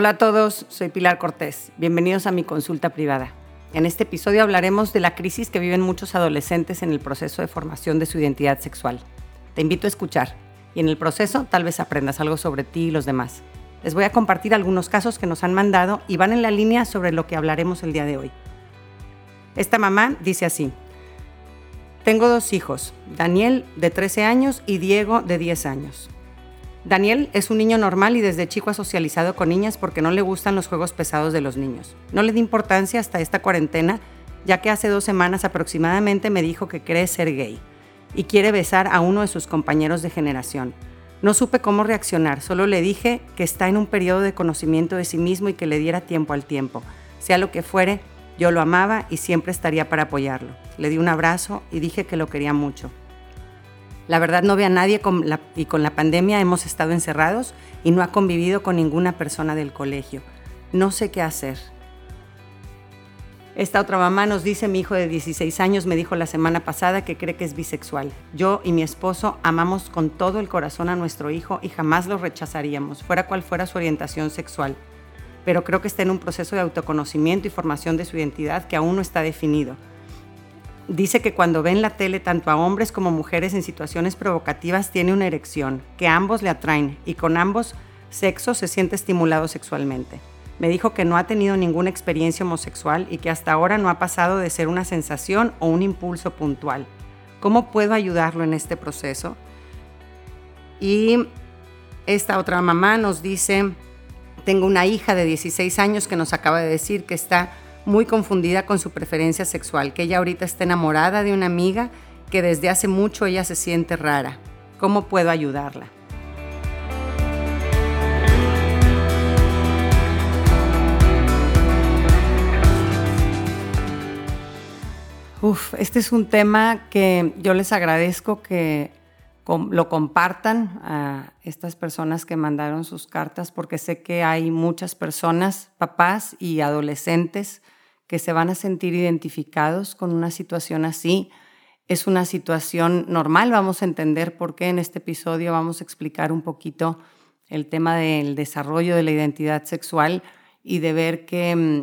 Hola a todos, soy Pilar Cortés. Bienvenidos a mi consulta privada. En este episodio hablaremos de la crisis que viven muchos adolescentes en el proceso de formación de su identidad sexual. Te invito a escuchar y en el proceso tal vez aprendas algo sobre ti y los demás. Les voy a compartir algunos casos que nos han mandado y van en la línea sobre lo que hablaremos el día de hoy. Esta mamá dice así, tengo dos hijos, Daniel de 13 años y Diego de 10 años. Daniel es un niño normal y desde chico ha socializado con niñas porque no le gustan los juegos pesados de los niños. No le di importancia hasta esta cuarentena, ya que hace dos semanas aproximadamente me dijo que cree ser gay y quiere besar a uno de sus compañeros de generación. No supe cómo reaccionar, solo le dije que está en un periodo de conocimiento de sí mismo y que le diera tiempo al tiempo. Sea lo que fuere, yo lo amaba y siempre estaría para apoyarlo. Le di un abrazo y dije que lo quería mucho. La verdad no ve a nadie y con la pandemia hemos estado encerrados y no ha convivido con ninguna persona del colegio. No sé qué hacer. Esta otra mamá nos dice, mi hijo de 16 años me dijo la semana pasada que cree que es bisexual. Yo y mi esposo amamos con todo el corazón a nuestro hijo y jamás lo rechazaríamos, fuera cual fuera su orientación sexual. Pero creo que está en un proceso de autoconocimiento y formación de su identidad que aún no está definido dice que cuando ve en la tele tanto a hombres como mujeres en situaciones provocativas tiene una erección, que ambos le atraen y con ambos sexos se siente estimulado sexualmente. Me dijo que no ha tenido ninguna experiencia homosexual y que hasta ahora no ha pasado de ser una sensación o un impulso puntual. ¿Cómo puedo ayudarlo en este proceso? Y esta otra mamá nos dice, tengo una hija de 16 años que nos acaba de decir que está muy confundida con su preferencia sexual, que ella ahorita está enamorada de una amiga que desde hace mucho ella se siente rara. ¿Cómo puedo ayudarla? Uf, este es un tema que yo les agradezco que lo compartan a estas personas que mandaron sus cartas, porque sé que hay muchas personas, papás y adolescentes, que se van a sentir identificados con una situación así. Es una situación normal, vamos a entender por qué en este episodio vamos a explicar un poquito el tema del desarrollo de la identidad sexual y de ver que, mm,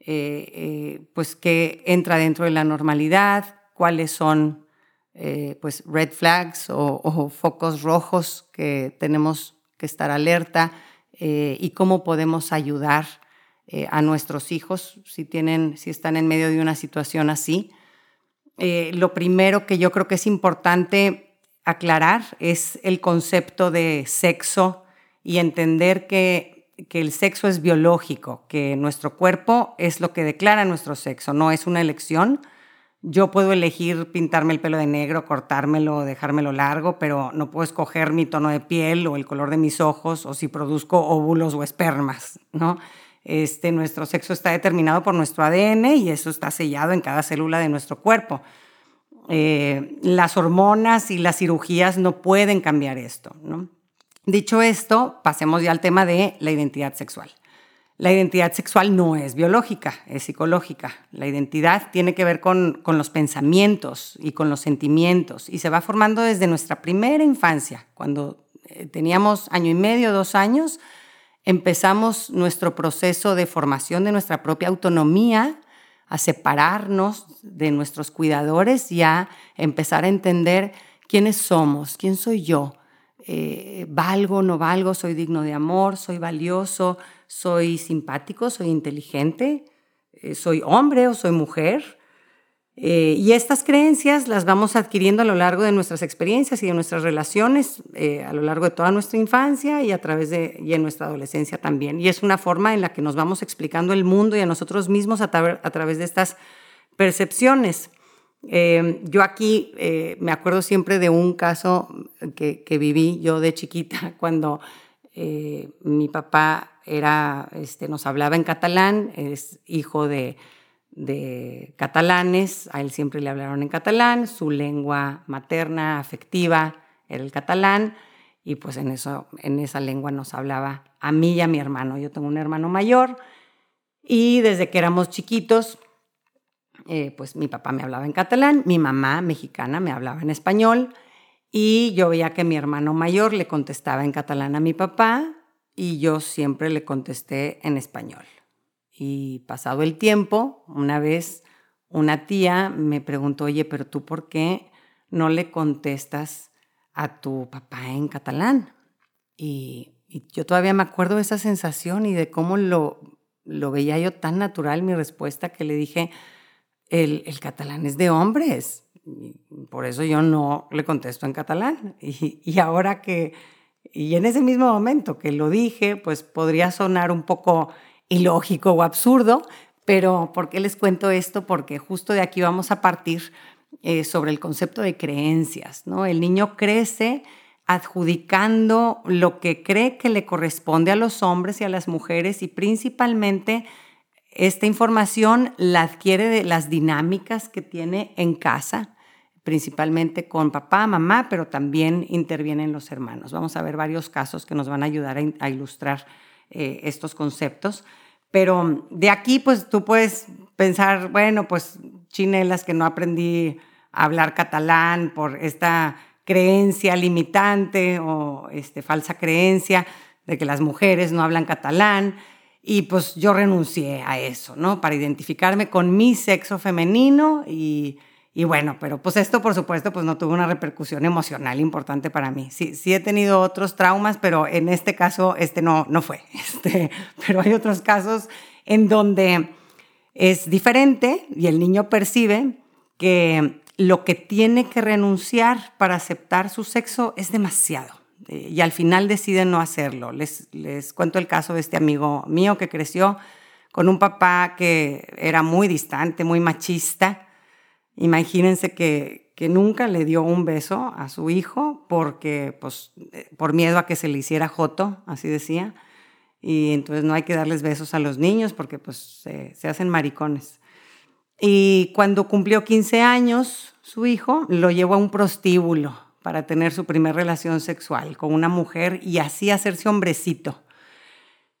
eh, eh, pues, que entra dentro de la normalidad, cuáles son eh, pues red flags o, focos rojos que tenemos que estar alerta eh, y cómo podemos ayudar eh, a nuestros hijos si, tienen, si están en medio de una situación así. lo primero que yo creo que es importante aclarar es el concepto de sexo y entender que, que el sexo es biológico, que nuestro cuerpo es lo que declara nuestro sexo, no es una elección yo puedo elegir pintarme el pelo de negro, cortármelo, dejármelo largo, pero no puedo escoger mi tono de piel o el color de mis ojos o si produzco óvulos o espermas, ¿no? Este, nuestro sexo está determinado por nuestro ADN y eso está sellado en cada célula de nuestro cuerpo. Eh, las hormonas y las cirugías no pueden cambiar esto. Dicho esto, pasemos ya al tema de la identidad sexual. La identidad sexual no es biológica, es psicológica. La identidad tiene que ver con, con, los pensamientos y con los sentimientos y se va formando desde nuestra primera infancia. Cuando eh, teníamos año y medio, dos años, empezamos nuestro proceso de formación de nuestra propia autonomía, a separarnos de nuestros cuidadores y a empezar a entender quiénes somos, quién soy yo, eh, valgo, no valgo, soy digno de amor, soy valioso, soy simpático, soy inteligente, eh, soy hombre o soy mujer. Eh, y estas creencias las vamos adquiriendo a lo largo de nuestras experiencias y de nuestras relaciones, a lo largo de toda nuestra infancia y a través de y en nuestra adolescencia también. Y es una forma en la que nos vamos explicando el mundo y a nosotros mismos a través de estas percepciones. Yo aquí eh, me acuerdo siempre de un caso que, viví yo de chiquita cuando eh, mi papá era, este, nos hablaba en catalán, es hijo de, de, catalanes, a él siempre le hablaron en catalán, su lengua materna, afectiva, era el catalán, y pues en, eso, en esa lengua nos hablaba a mí y a mi hermano. Yo tengo un hermano mayor, y desde que éramos chiquitos, eh, pues mi papá me hablaba en catalán, mi mamá mexicana me hablaba en español y yo veía que mi hermano mayor le contestaba en catalán a mi papá y yo siempre le contesté en español. Y pasado el tiempo, una vez una tía me preguntó, oye, pero tú por qué no le contestas a tu papá en catalán? Y, yo todavía me acuerdo de esa sensación y de cómo lo, lo veía yo tan natural mi respuesta que le dije, el, el catalán es de hombres. por eso yo no le contesto en catalán. Y, y ahora que, y en ese mismo momento que lo dije, pues podría sonar un poco ilógico o absurdo, pero ¿por qué les cuento esto? Porque justo de aquí vamos a partir eh, sobre el concepto de creencias, ¿no? El niño crece adjudicando lo que cree que le corresponde a los hombres y a las mujeres y principalmente esta información la adquiere de las dinámicas que tiene en casa, principalmente con papá, mamá, pero también intervienen los hermanos. Vamos a ver varios casos que nos van a ayudar a, ilustrar eh, estos conceptos. Pero de aquí, pues tú puedes pensar, bueno, pues chinelas que no aprendí a hablar catalán por esta creencia limitante o este, falsa creencia de que las mujeres no hablan catalán. Y pues yo renuncié a eso, ¿no? Para identificarme con mi sexo femenino y, y bueno, pero pues esto por supuesto pues no tuvo una repercusión emocional importante para mí. Sí, sí he tenido otros traumas, pero en este caso este no, no fue. Este, pero hay otros casos en donde es diferente y el niño percibe que lo que tiene que renunciar para aceptar su sexo es demasiado y al final decide no hacerlo. Les, les cuento el caso de este amigo mío que creció con un papá que era muy distante, muy machista Imagínense que, nunca le dio un beso a su hijo porque, pues, eh, por miedo a que se le hiciera joto, así decía. Y entonces no hay que darles besos a los niños porque pues se, se hacen maricones. Y cuando cumplió 15 años, su hijo lo llevó a un prostíbulo para tener su primera relación sexual con una mujer y así hacerse hombrecito.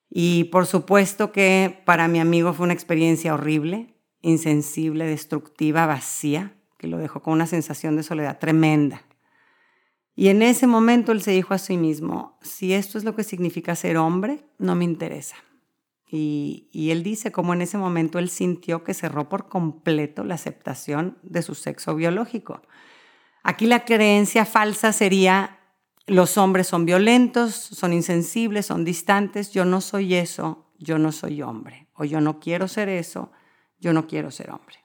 Y por supuesto que para mi amigo fue una experiencia horrible insensible, destructiva, vacía, que lo dejó con una sensación de soledad tremenda. Y en ese momento él se dijo a sí mismo, si esto es lo que significa ser hombre, no me interesa. Y, él dice como en ese momento él sintió que cerró por completo la aceptación de su sexo biológico. Aquí la creencia falsa sería, los hombres son violentos, son insensibles, son distantes, yo no soy eso, yo no soy hombre, o yo no quiero ser eso, yo no quiero ser hombre.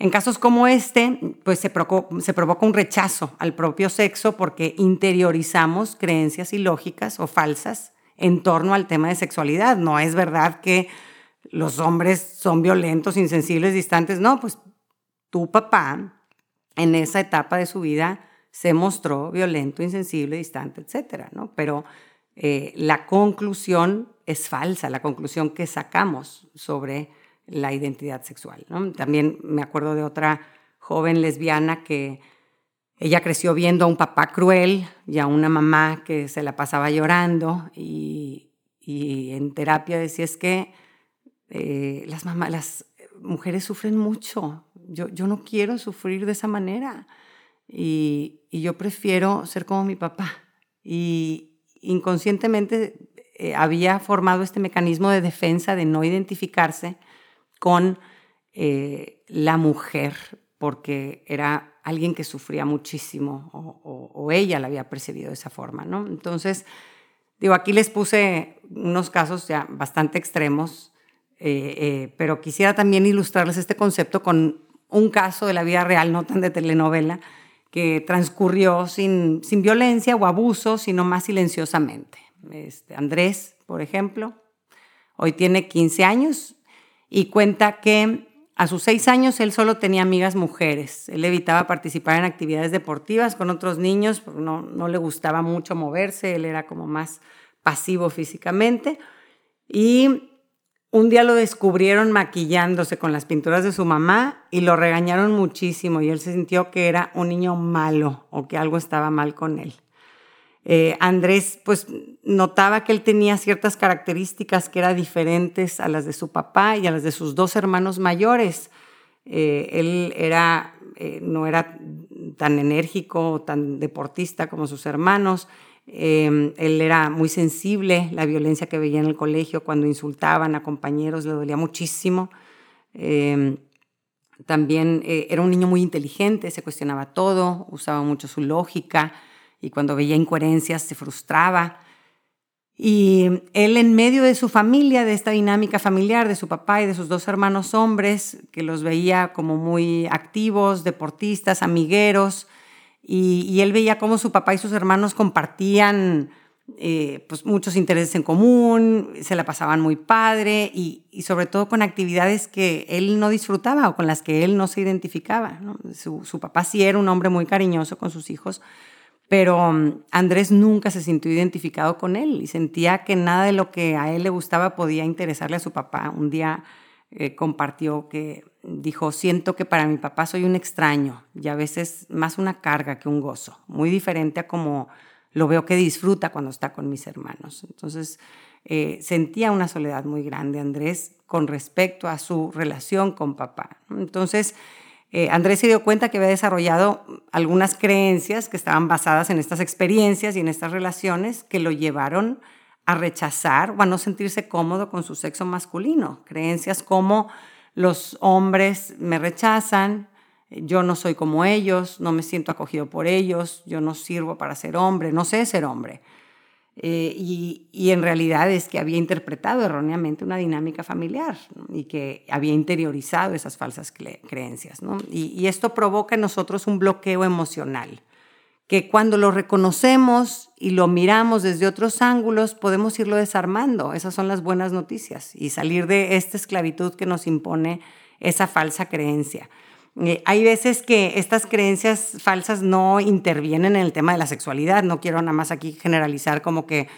En casos como este, pues se, provoca un rechazo al propio sexo porque interiorizamos creencias ilógicas o falsas en torno al tema de sexualidad. No es verdad que los hombres son violentos, insensibles, distantes. No, pues tu papá en esa etapa de su vida se mostró violento, insensible, distante, etcétera, ¿no? Pero eh, la conclusión es falsa, la conclusión que sacamos sobre la identidad sexual. También me acuerdo de otra joven lesbiana que ella creció viendo a un papá cruel y a una mamá que se la pasaba llorando y, en terapia decía es que eh, las, las mujeres sufren mucho, yo, yo no quiero sufrir de esa manera y, y yo prefiero ser como mi papá. Y inconscientemente eh, había formado este mecanismo de defensa de no identificarse con eh, la mujer, porque era alguien que sufría muchísimo o, ella la había percibido de esa forma, ¿no? Entonces, digo, aquí les puse unos casos ya bastante extremos, eh, eh, pero quisiera también ilustrarles este concepto con un caso de la vida real, no tan de telenovela, que transcurrió sin, sin violencia o abuso, sino más silenciosamente. Este, Andrés, por ejemplo, hoy tiene 15 años y cuenta que a sus seis años él solo tenía amigas mujeres. Él evitaba participar en actividades deportivas con otros niños, porque no, no le gustaba mucho moverse, él era como más pasivo físicamente. Y un día lo descubrieron maquillándose con las pinturas de su mamá y lo regañaron muchísimo y él se sintió que era un niño malo o que algo estaba mal con él. Eh, Andrés pues notaba que él tenía ciertas características que eran diferentes a las de su papá y a las de sus dos hermanos mayores. Eh, él era, eh, no era tan enérgico, tan deportista como sus hermanos. Em, él era muy sensible, la violencia que veía en el colegio cuando insultaban a compañeros le dolía muchísimo. Em, también era un niño muy inteligente, se cuestionaba todo, usaba mucho su lógica y cuando veía incoherencias se frustraba. Y él en medio de su familia, de esta dinámica familiar de su papá y de sus dos hermanos hombres, que los veía como muy activos, deportistas, amigueros, y, él veía cómo su papá y sus hermanos compartían eh, pues muchos intereses en común, se la pasaban muy padre y, sobre todo con actividades que él no disfrutaba o con las que él no se identificaba. Su, su papá sí era un hombre muy cariñoso con sus hijos, pero mm, Andrés nunca se sintió identificado con él y sentía que nada de lo que a él le gustaba podía interesarle a su papá. Un día eh, compartió que dijo, siento que para mi papá soy un extraño y a veces más una carga que un gozo, muy diferente a como lo veo que disfruta cuando está con mis hermanos. Entonces eh, sentía una soledad muy grande Andrés con respecto a su relación con papá. Entonces, eh, Andrés se dio cuenta que había desarrollado algunas creencias que estaban basadas en estas experiencias y en estas relaciones que lo llevaron a rechazar o a no sentirse cómodo con su sexo masculino. Creencias como los hombres me rechazan, yo no soy como ellos, no me siento acogido por ellos, yo no sirvo para ser hombre, no sé ser hombre. Eh, y, en realidad es que había interpretado erróneamente una dinámica familiar y que había interiorizado esas falsas creencias. Y, esto provoca en nosotros un bloqueo emocional, que cuando lo reconocemos y lo miramos desde otros ángulos, podemos irlo desarmando. Esas son las buenas noticias y salir de esta esclavitud que nos impone esa falsa creencia. Eh, hay veces que estas creencias falsas no intervienen en el tema de la sexualidad. No quiero nada más aquí generalizar como que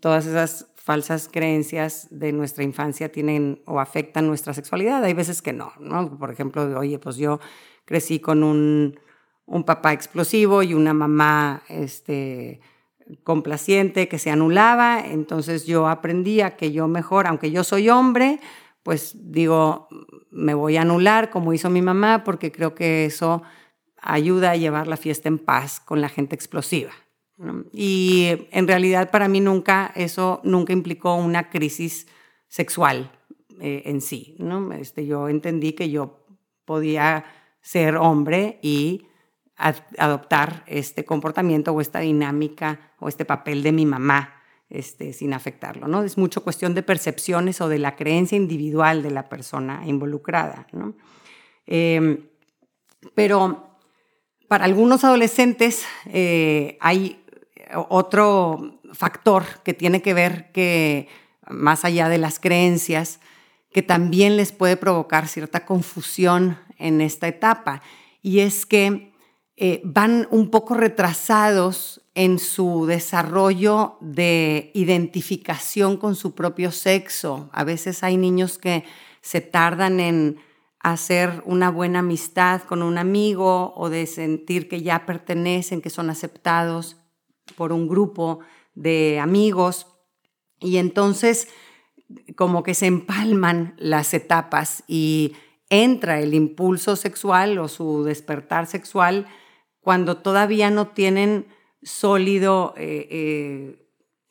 todas esas falsas creencias de nuestra infancia tienen o afectan nuestra sexualidad. Hay veces que no, ¿no? Por ejemplo, oye, pues yo crecí con un, papá explosivo y una mamá este, complaciente que se anulaba, entonces yo aprendía que yo mejor, aunque yo soy hombre, pues digo, me voy a anular como hizo mi mamá porque creo que eso ayuda a llevar la fiesta en paz con la gente explosiva. Y en realidad para mí nunca, eso nunca implicó una crisis sexual eh, en sí. ¿no? Este, yo entendí que yo podía ser hombre y adoptar este comportamiento o esta dinámica o este papel de mi mamá este, sin afectarlo. ¿no? Es mucho cuestión de percepciones o de la creencia individual de la persona involucrada. Em, pero para algunos adolescentes eh, hay otro factor que tiene que ver que, más allá de las creencias, que también les puede provocar cierta confusión en esta etapa, y es que eh, van un poco retrasados en su desarrollo de identificación con su propio sexo. A veces hay niños que se tardan en hacer una buena amistad con un amigo o de sentir que ya pertenecen, que son aceptados por un grupo de amigos. Y entonces como que se empalman las etapas y entra el impulso sexual o su despertar sexual cuando todavía no tienen sólido eh, eh,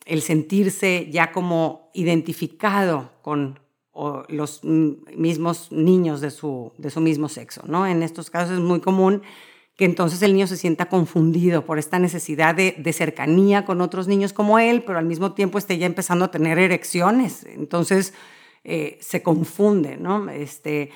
el sentirse ya como identificado con los mismos niños de su, de su mismo sexo. ¿no? En estos casos es muy común que entonces el niño se sienta confundido por esta necesidad de, cercanía con otros niños como él, pero al mismo tiempo esté ya empezando a tener erecciones. Entonces eh, se confunde, ¿no? Este,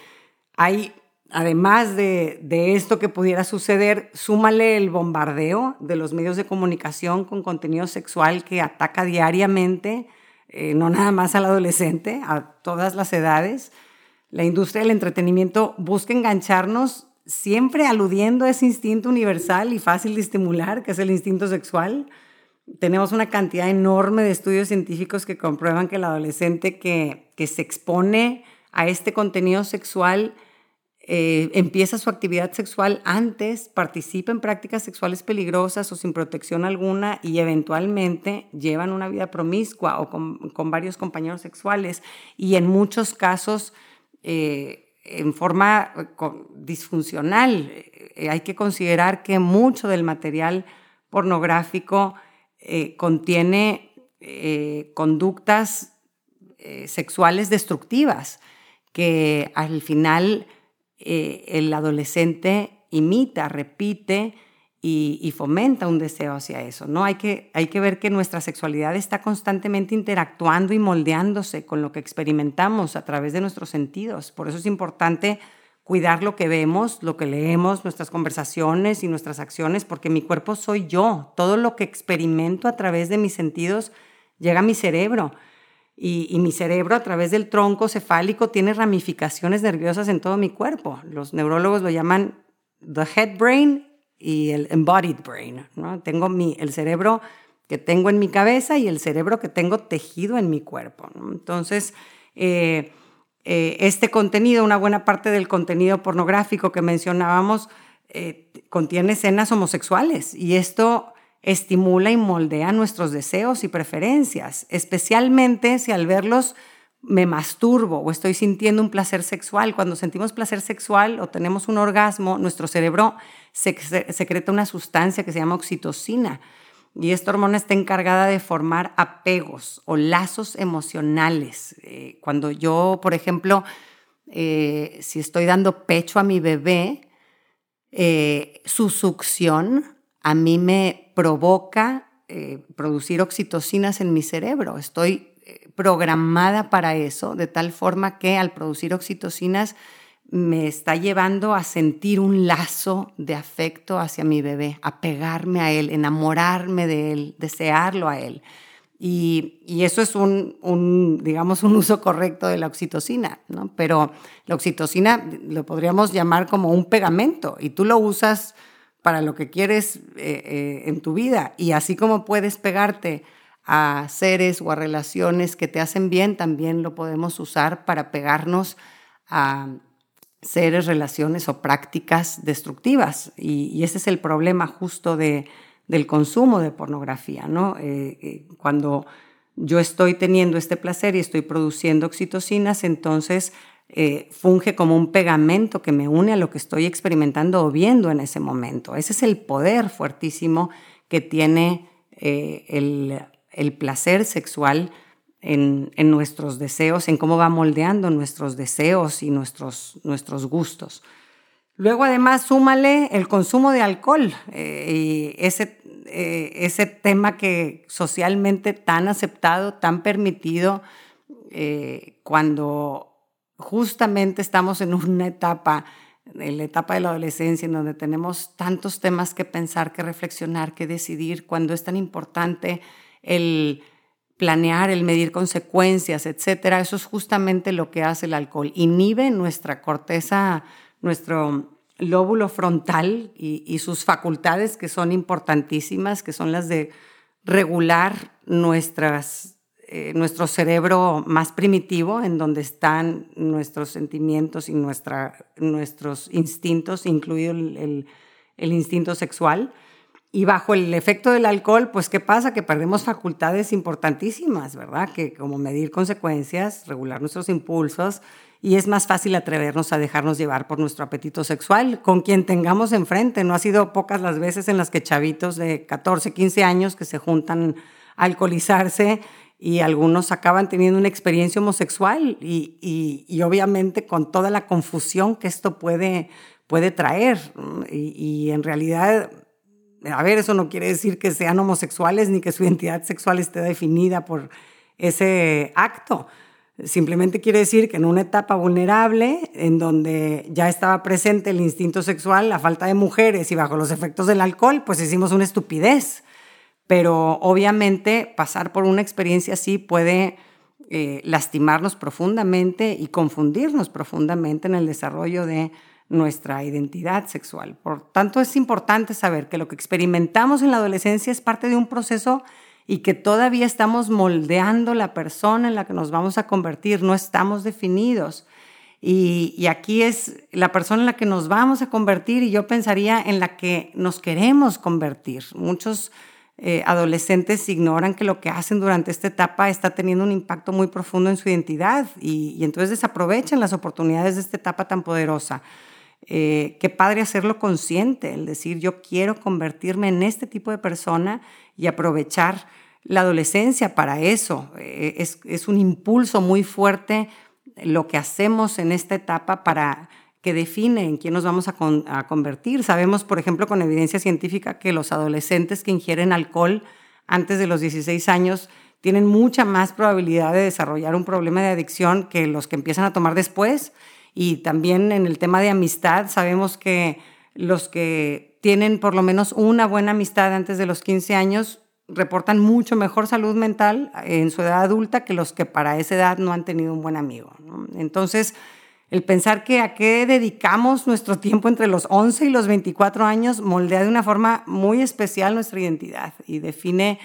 hay además de, esto que pudiera suceder, súmale el bombardeo de los medios de comunicación con contenido sexual que ataca diariamente, eh, no nada más al adolescente, a todas las edades. La industria del entretenimiento busca engancharnos siempre aludiendo a ese instinto universal y fácil de estimular, que es el instinto sexual. Tenemos una cantidad enorme de estudios científicos que comprueban que el adolescente que, que se expone a este contenido sexual eh, empieza su actividad sexual antes, participa en prácticas sexuales peligrosas o sin protección alguna y eventualmente llevan una vida promiscua o con, varios compañeros sexuales y en muchos casos eh, en forma disfuncional. Eh, hay que considerar que mucho del material pornográfico contiene conductas sexuales destructivas que al final el adolescente imita, repite y, fomenta un deseo hacia eso. ¿no? Hay, que, hay que ver que nuestra sexualidad está constantemente interactuando y moldeándose con lo que experimentamos a través de nuestros sentidos. Por eso es importante cuidar lo que vemos, lo que leemos, nuestras conversaciones y nuestras acciones, porque mi cuerpo soy yo. Todo lo que experimento a través de mis sentidos llega a mi cerebro. Y, mi cerebro a través del tronco cefálico tiene ramificaciones nerviosas en todo mi cuerpo. Los neurólogos lo llaman the head brain y el embodied brain. ¿no? Tengo mi, el cerebro que tengo en mi cabeza y el cerebro que tengo tejido en mi cuerpo. Entonces, eh, eh, este contenido, una buena parte del contenido pornográfico que mencionábamos, eh, contiene escenas homosexuales y esto estimula y moldea nuestros deseos y preferencias, especialmente si al verlos me masturbo o estoy sintiendo un placer sexual. Cuando sentimos placer sexual o tenemos un orgasmo, nuestro cerebro secreta una sustancia que se llama oxitocina y esta hormona está encargada de formar apegos o lazos emocionales. Eh, cuando yo, por ejemplo, eh, si estoy dando pecho a mi bebé, eh, su succión a mí me provoca producir oxitocinas en mi cerebro. Estoy programada para eso, de tal forma que al producir oxitocinas me está llevando a sentir un lazo de afecto hacia mi bebé, a pegarme a él, enamorarme de él, desearlo a él. Y, eso es un, digamos, un uso correcto de la oxitocina, ¿no? Pero la oxitocina lo podríamos llamar como un pegamento y tú lo usas para lo que quieres eh, eh, en tu vida. Y así como puedes pegarte a seres o a relaciones que te hacen bien, también lo podemos usar para pegarnos a seres, relaciones o prácticas destructivas. Y, ese es el problema justo de, del consumo de pornografía, ¿no? Eh, cuando yo estoy teniendo este placer y estoy produciendo oxitocinas, entonces eh, funge como un pegamento que me une a lo que estoy experimentando o viendo en ese momento. Ese es el poder fuertísimo que tiene el, el placer sexual en, nuestros deseos, en cómo va moldeando nuestros deseos y nuestros, nuestros gustos. Luego además súmale el consumo de alcohol eh, y ese, eh, ese tema que socialmente tan aceptado, tan permitido, eh, cuando justamente estamos en una etapa, en la etapa de la adolescencia, en donde tenemos tantos temas que pensar, que reflexionar, que decidir, cuando es tan importante el planear, el medir consecuencias, etcétera, eso es justamente lo que hace el alcohol. Inhibe nuestra corteza, nuestro lóbulo frontal y, sus facultades que son importantísimas, que son las de regular nuestras, eh, nuestro cerebro más primitivo, en donde están nuestros sentimientos y nuestra, nuestros instintos, incluido el instinto sexual. Y bajo el efecto del alcohol, pues ¿qué pasa? Que perdemos facultades importantísimas, ¿verdad? Que como medir consecuencias, regular nuestros impulsos y es más fácil atrevernos a dejarnos llevar por nuestro apetito sexual con quien tengamos enfrente. No ha sido pocas las veces en las que chavitos de 14, 15 años que se juntan a alcoholizarse y algunos acaban teniendo una experiencia homosexual y, y, obviamente con toda la confusión que esto puede, puede traer. Y, y en realidad a ver, eso no quiere decir que sean homosexuales ni que su identidad sexual esté definida por ese acto. Simplemente quiere decir que en una etapa vulnerable, en donde ya estaba presente el instinto sexual, la falta de mujeres y bajo los efectos del alcohol, pues hicimos una estupidez. Pero obviamente pasar por una experiencia así puede eh, lastimarnos profundamente y confundirnos profundamente en el desarrollo de nuestra identidad sexual. Por tanto, es importante saber que lo que experimentamos en la adolescencia es parte de un proceso y que todavía estamos moldeando la persona en la que nos vamos a convertir, no estamos definidos. Y, aquí es la persona en la que nos vamos a convertir y yo pensaría en la que nos queremos convertir. Muchos eh, adolescentes ignoran que lo que hacen durante esta etapa está teniendo un impacto muy profundo en su identidad y, entonces desaprovechan las oportunidades de esta etapa tan poderosa. Eh, qué padre hacerlo consciente, el decir yo quiero convertirme en este tipo de persona y aprovechar la adolescencia para eso. Eh, es, un impulso muy fuerte lo que hacemos en esta etapa para que define en quién nos vamos a, convertir. Sabemos, por ejemplo, con evidencia científica que los adolescentes que ingieren alcohol antes de los 16 años tienen mucha más probabilidad de desarrollar un problema de adicción que los que empiezan a tomar después. Y también en el tema de amistad, sabemos que los que tienen por lo menos una buena amistad antes de los 15 años reportan mucho mejor salud mental en su edad adulta que los que para esa edad no han tenido un buen amigo. Entonces, el pensar que a qué dedicamos nuestro tiempo entre los 11 y los 24 años moldea de una forma muy especial nuestra identidad y define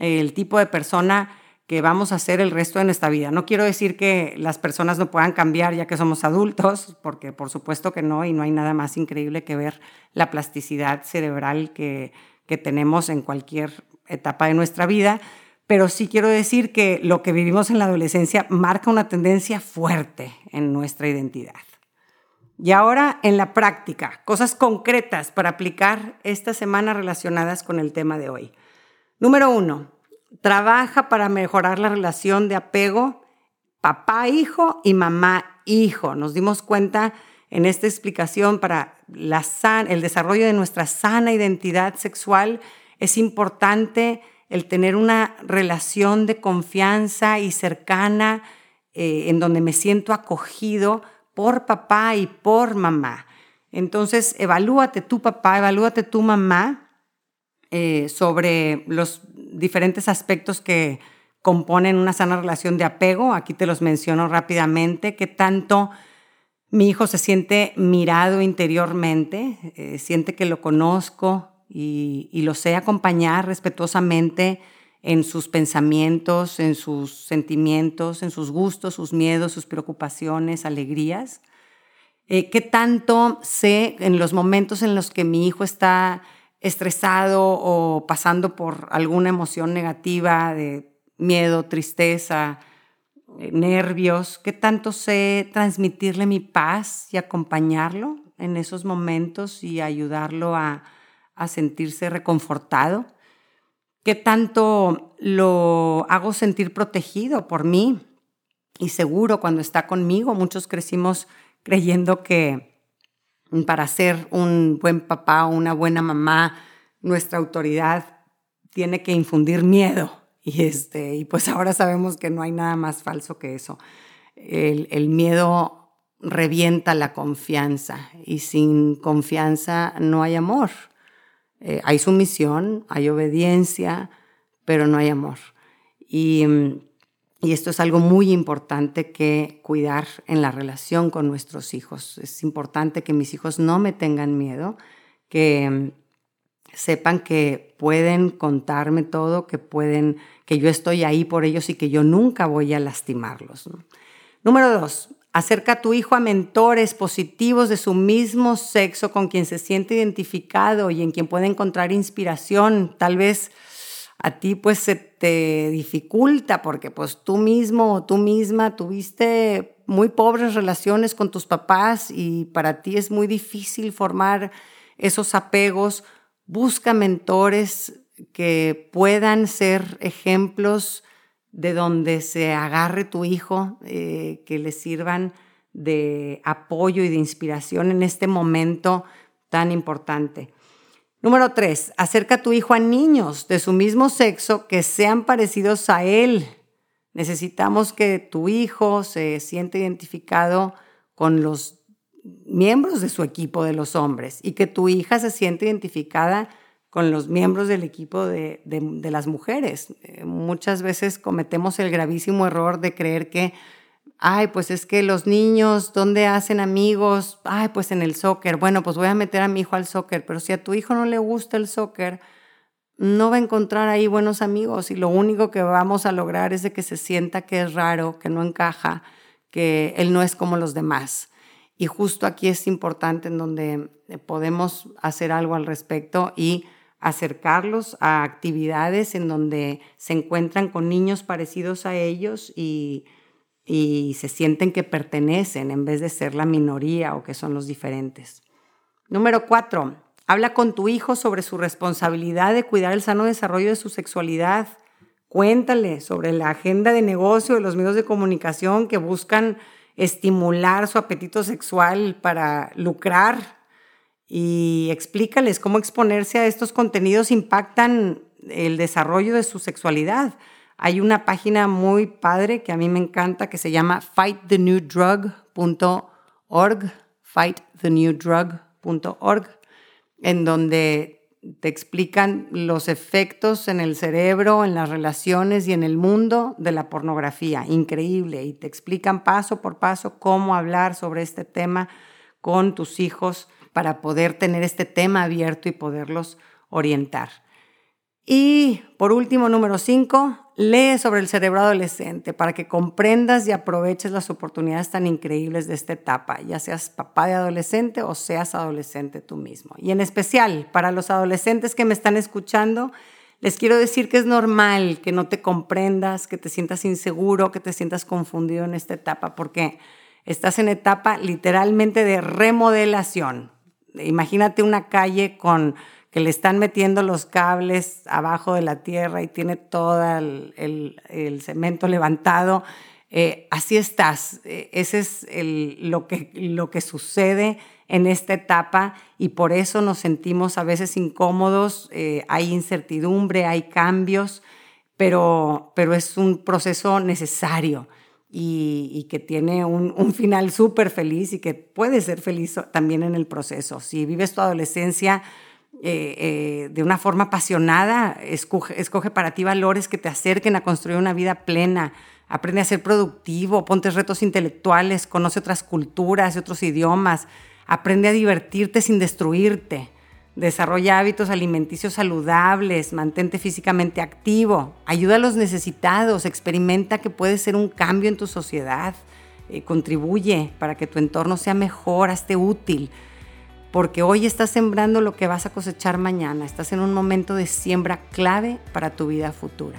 el tipo de persona que vamos a ser el resto de nuestra vida. No quiero decir que las personas no puedan cambiar ya que somos adultos, porque por supuesto que no, y no hay nada más increíble que ver la plasticidad cerebral que, que tenemos en cualquier etapa de nuestra vida, pero sí quiero decir que lo que vivimos en la adolescencia marca una tendencia fuerte en nuestra identidad. Y ahora en la práctica, cosas concretas para aplicar esta semana relacionadas con el tema de hoy. Número uno, trabaja para mejorar la relación de apego papá-hijo y mamá-hijo. Nos dimos cuenta en esta explicación para la el desarrollo de nuestra sana identidad sexual es importante el tener una relación de confianza y cercana eh, en donde me siento acogido por papá y por mamá. Entonces, evalúate tu papá, evalúate tu mamá eh, sobre los diferentes aspectos que componen una sana relación de apego. Aquí te los menciono rápidamente. ¿Qué tanto mi hijo se siente mirado interiormente? Eh, siente que lo conozco y, lo sé acompañar respetuosamente en sus pensamientos, en sus sentimientos, en sus gustos, sus miedos, sus preocupaciones, alegrías. Eh, ¿Qué tanto sé en los momentos en los que mi hijo está estresado o pasando por alguna emoción negativa de miedo, tristeza, eh, nervios, qué tanto sé transmitirle mi paz y acompañarlo en esos momentos y ayudarlo a, a sentirse reconfortado, qué tanto lo hago sentir protegido por mí y seguro cuando está conmigo. Muchos crecimos creyendo que para ser un buen papá o una buena mamá, nuestra autoridad tiene que infundir miedo. Y, este, y pues ahora sabemos que no hay nada más falso que eso. El, miedo revienta la confianza y sin confianza no hay amor. Eh, hay sumisión, hay obediencia, pero no hay amor. Y mm, y esto es algo muy importante que cuidar en la relación con nuestros hijos. Es importante que mis hijos no me tengan miedo, que mm, sepan que pueden contarme todo, que pueden, que yo estoy ahí por ellos y que yo nunca voy a lastimarlos. Número dos, acerca a tu hijo a mentores positivos de su mismo sexo con quien se siente identificado y en quien puede encontrar inspiración. Tal vez a ti pues se te dificulta porque pues tú mismo o tú misma tuviste muy pobres relaciones con tus papás y para ti es muy difícil formar esos apegos, busca mentores que puedan ser ejemplos de donde se agarre tu hijo, eh, que le sirvan de apoyo y de inspiración en este momento tan importante. Número tres, acerca a tu hijo a niños de su mismo sexo que sean parecidos a él. Necesitamos que tu hijo se sienta identificado con los miembros de su equipo de los hombres y que tu hija se sienta identificada con los miembros del equipo de, de las mujeres. Eh, muchas veces cometemos el gravísimo error de creer que Ay, pues es que los niños, ¿dónde hacen amigos? Ay, pues en el soccer. Bueno, pues voy a meter a mi hijo al soccer, pero si a tu hijo no le gusta el soccer, no va a encontrar ahí buenos amigos y lo único que vamos a lograr es de que se sienta que es raro, que no encaja, que él no es como los demás. Y justo aquí es importante en donde podemos hacer algo al respecto y acercarlos a actividades en donde se encuentran con niños parecidos a ellos y y se sienten que pertenecen en vez de ser la minoría o que son los diferentes. Número cuatro, habla con tu hijo sobre su responsabilidad de cuidar el sano desarrollo de su sexualidad. Cuéntale sobre la agenda de negocio de los medios de comunicación que buscan estimular su apetito sexual para lucrar y explícales cómo exponerse a estos contenidos impactan el desarrollo de su sexualidad. Hay una página muy padre que a mí me encanta que se llama fightthenewdrug.org, fightthenewdrug.org, en donde te explican los efectos en el cerebro, en las relaciones y en el mundo de la pornografía. Increíble. Y te explican paso por paso cómo hablar sobre este tema con tus hijos para poder tener este tema abierto y poderlos orientar. Y por último, número cinco, lee sobre el cerebro adolescente para que comprendas y aproveches las oportunidades tan increíbles de esta etapa, ya seas papá de adolescente o seas adolescente tú mismo. Y en especial para los adolescentes que me están escuchando, les quiero decir que es normal que no te comprendas, que te sientas inseguro, que te sientas confundido en esta etapa, porque estás en etapa literalmente de remodelación. Imagínate una calle con que le están metiendo los cables abajo de la tierra y tiene todo el, cemento levantado. Eh, así estás. Eh, ese es lo, que, lo que sucede en esta etapa y por eso nos sentimos a veces incómodos, eh, hay incertidumbre, hay cambios, pero, pero es un proceso necesario y, que tiene un, un final súper feliz y que puede ser feliz también en el proceso. Si vives tu adolescencia eh, eh, de una forma apasionada, escoge, escoge para ti valores que te acerquen a construir una vida plena, aprende a ser productivo, ponte retos intelectuales, conoce otras culturas y otros idiomas, aprende a divertirte sin destruirte, desarrolla hábitos alimenticios saludables, mantente físicamente activo, ayuda a los necesitados, experimenta que puede ser un cambio en tu sociedad, eh, contribuye para que tu entorno sea mejor, hazte útil porque hoy estás sembrando lo que vas a cosechar mañana. Estás en un momento de siembra clave para tu vida futura.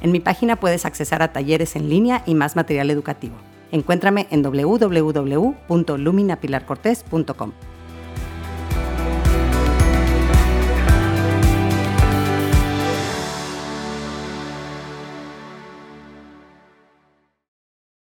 En mi página puedes accesar a talleres en línea y más material educativo. Encuéntrame en www.luminapilarcortés.com.